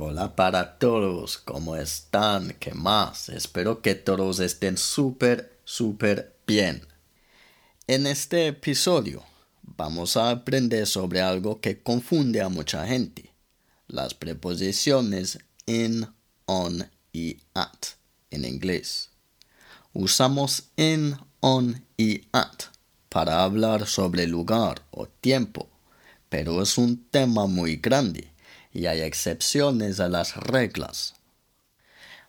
Hola para todos, ¿cómo están? ¿Qué más? Espero que todos estén súper, súper bien. En este episodio vamos a aprender sobre algo que confunde a mucha gente. Las preposiciones in, on y at en inglés. Usamos in, on y at para hablar sobre lugar o tiempo, pero es un tema muy grande y hay excepciones a las reglas.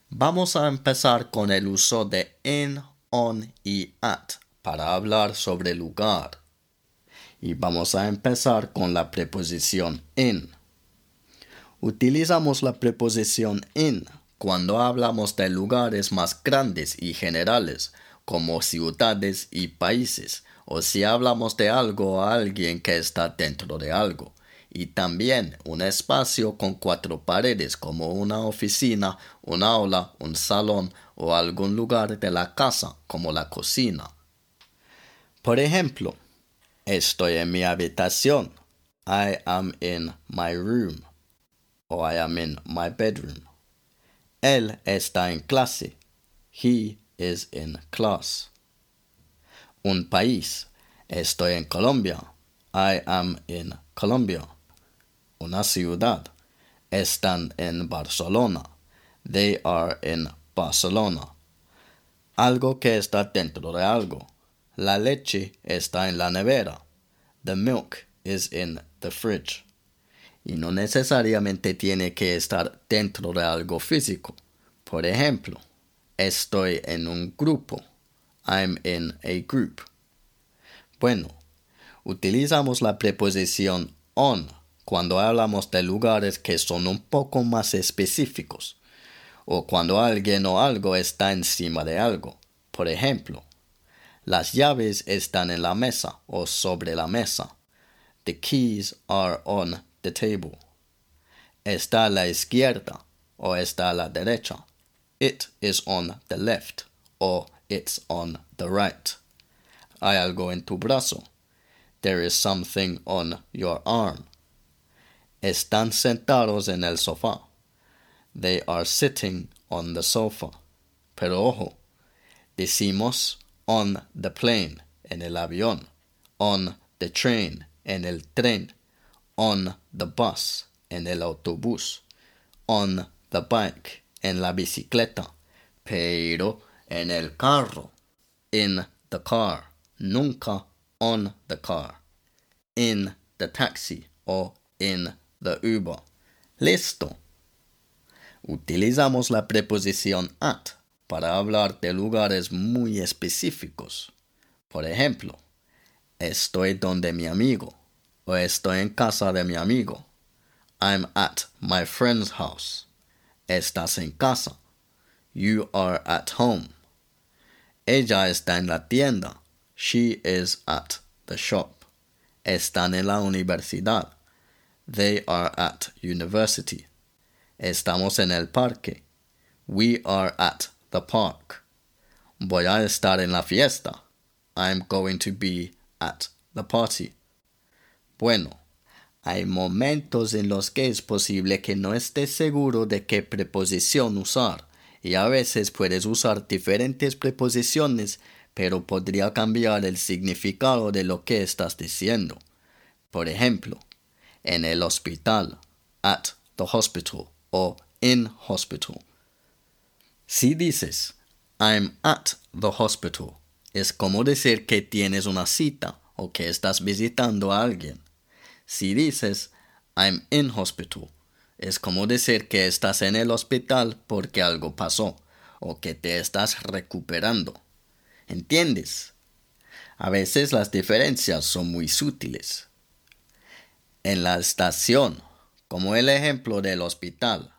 Vamos a empezar con el uso de in, on y at para hablar sobre lugar. Y vamos a empezar con la preposición in. Utilizamos la preposición in cuando hablamos de lugares más grandes y generales, como ciudades y países, o si hablamos de algo o alguien que está dentro de algo y también un espacio con cuatro paredes como una oficina, un aula, un salón o algún lugar de la casa como la cocina. Por ejemplo, estoy en mi habitación. I am in my room. O I am in my bedroom. Él está en clase. He is in class. Un país. Estoy en Colombia. I am in Colombia una ciudad. Están en Barcelona. They are in Barcelona. Algo que está dentro de algo. La leche está en la nevera. The milk is in the fridge. Y no necesariamente tiene que estar dentro de algo físico. Por ejemplo, estoy en un grupo. I'm in a group. Bueno, utilizamos la preposición on cuando hablamos de lugares que son un poco más específicos, o cuando alguien o algo está encima de algo. Por ejemplo, las llaves están en la mesa o sobre la mesa. The keys are on the table. Está a la izquierda o está a la derecha. It is on the left or it's on the right. Hay algo en tu brazo. There is something on your arm. Están sentados en el sofá. They are sitting on the sofa. Pero ojo, decimos on the plane, en el avión, on the train, en el tren, on the bus, en el autobús, on the bike, en la bicicleta, pero en el carro, in the car, nunca on the car, in the taxi o in the Uber. Listo. Utilizamos la preposición at para hablar de lugares muy específicos. Por ejemplo, estoy donde mi amigo o estoy en casa de mi amigo. I'm at my friend's house. Estás en casa. You are at home. Ella está en la tienda. She is at the shop. Están en la universidad. They are at university. Estamos en el parque. We are at the park. Voy a estar en la fiesta. I'm going to be at the party. Bueno, hay momentos en los que es posible que no estés seguro de qué preposición usar, y a veces puedes usar diferentes preposiciones, pero podría cambiar el significado de lo que estás diciendo. Por ejemplo, en el hospital, at the hospital o in hospital. Si dices I'm at the hospital, es como decir que tienes una cita o que estás visitando a alguien. Si dices I'm in hospital, es como decir que estás en el hospital porque algo pasó o que te estás recuperando. ¿Entiendes? A veces las diferencias son muy sutiles en la estación, como el ejemplo del hospital.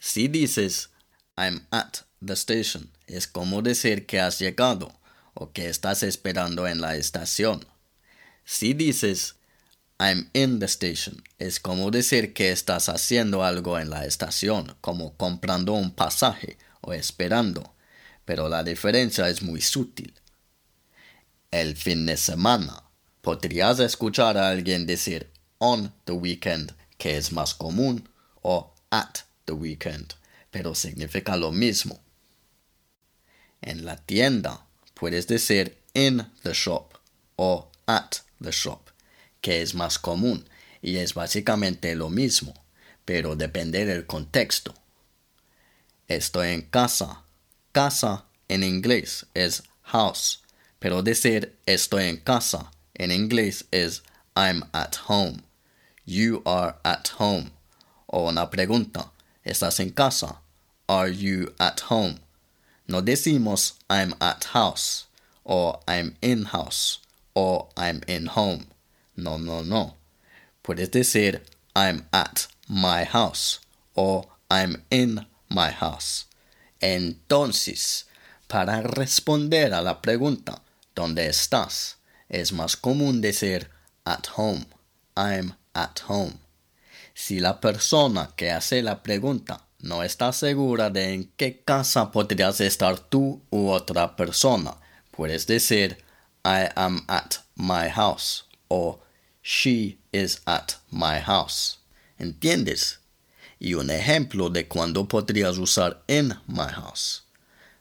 Si dices I'm at the station, es como decir que has llegado o que estás esperando en la estación. Si dices I'm in the station, es como decir que estás haciendo algo en la estación, como comprando un pasaje o esperando, pero la diferencia es muy sutil. El fin de semana. Podrías escuchar a alguien decir on the weekend, que es más común, o at the weekend, pero significa lo mismo. En la tienda puedes decir in the shop o at the shop, que es más común y es básicamente lo mismo, pero depende del contexto. Estoy en casa. Casa en inglés es house, pero decir estoy en casa en inglés es I'm at home. You are at home. O una pregunta, ¿estás en casa? Are you at home? No decimos I'm at house, o I'm in house, o I'm in home. No, no, no. Puedes decir I'm at my house, o I'm in my house. Entonces, para responder a la pregunta ¿dónde estás? es más común decir at home. I'm at home. Si la persona que hace la pregunta no está segura de en qué casa podrías estar tú u otra persona, puedes decir I am at my house o she is at my house. ¿Entiendes? Y un ejemplo de cuando podrías usar in my house.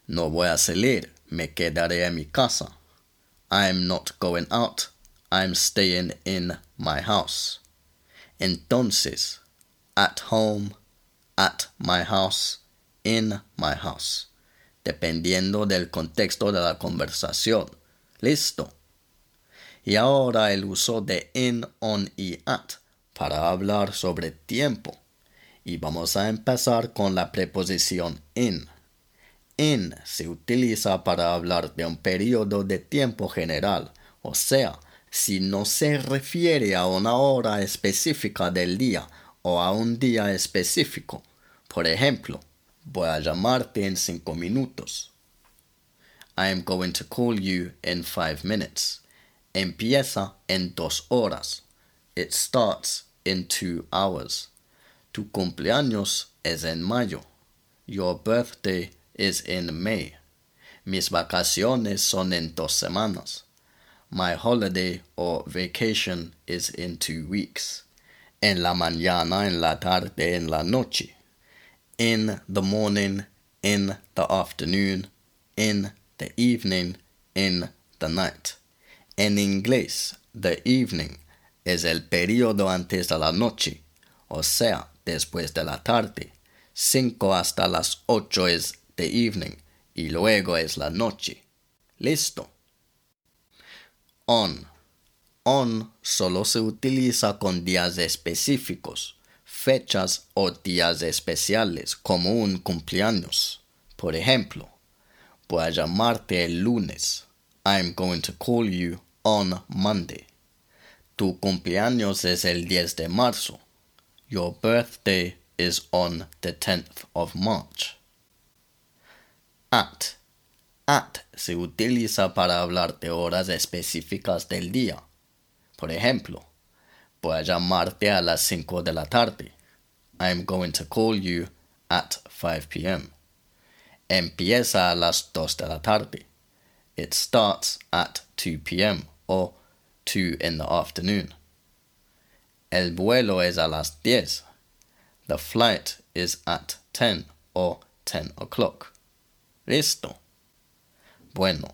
No voy a salir, me quedaré en mi casa. I'm not going out, I'm staying in my house. Entonces, at home, at my house, in my house, dependiendo del contexto de la conversación. Listo. Y ahora el uso de in, on y at para hablar sobre tiempo. Y vamos a empezar con la preposición in. In se utiliza para hablar de un periodo de tiempo general, o sea, si no se refiere a una hora específica del día o a un día específico. Por ejemplo, voy a llamarte en cinco minutos. I am going to call you in five minutes. Empieza en dos horas. It starts in two hours. Tu cumpleaños es en mayo. Your birthday is in May. Mis vacaciones son en dos semanas. My holiday or vacation is in two weeks. En la mañana, en la tarde, en la noche. In the morning, in the afternoon, in the evening, in the night. En inglés, the evening es el periodo antes de la noche, o sea, después de la tarde. Cinco hasta las ocho es the evening y luego es la noche. Listo. On. On solo se utiliza con días específicos, fechas o días especiales, como un cumpleaños. Por ejemplo, voy a llamarte el lunes. I'm going to call you on Monday. Tu cumpleaños es el 10 de marzo. Your birthday is on the 10th of March. At at se utiliza para hablar de horas específicas del día. Por ejemplo, voy a llamarte a las 5 de la tarde. I'm going to call you at 5 p.m. Empieza a las 2 de la tarde. It starts at 2 p.m. or 2 in the afternoon. El vuelo es a las 10. The flight is at 10 or 10 o'clock. Listo. Bueno,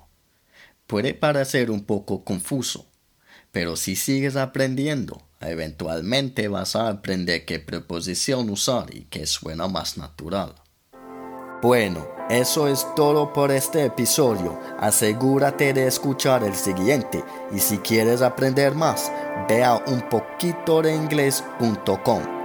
puede parecer un poco confuso, pero si sigues aprendiendo, eventualmente vas a aprender qué preposición usar y qué suena más natural. Bueno, eso es todo por este episodio. Asegúrate de escuchar el siguiente y si quieres aprender más, ve a unpoquitodeinglés.com.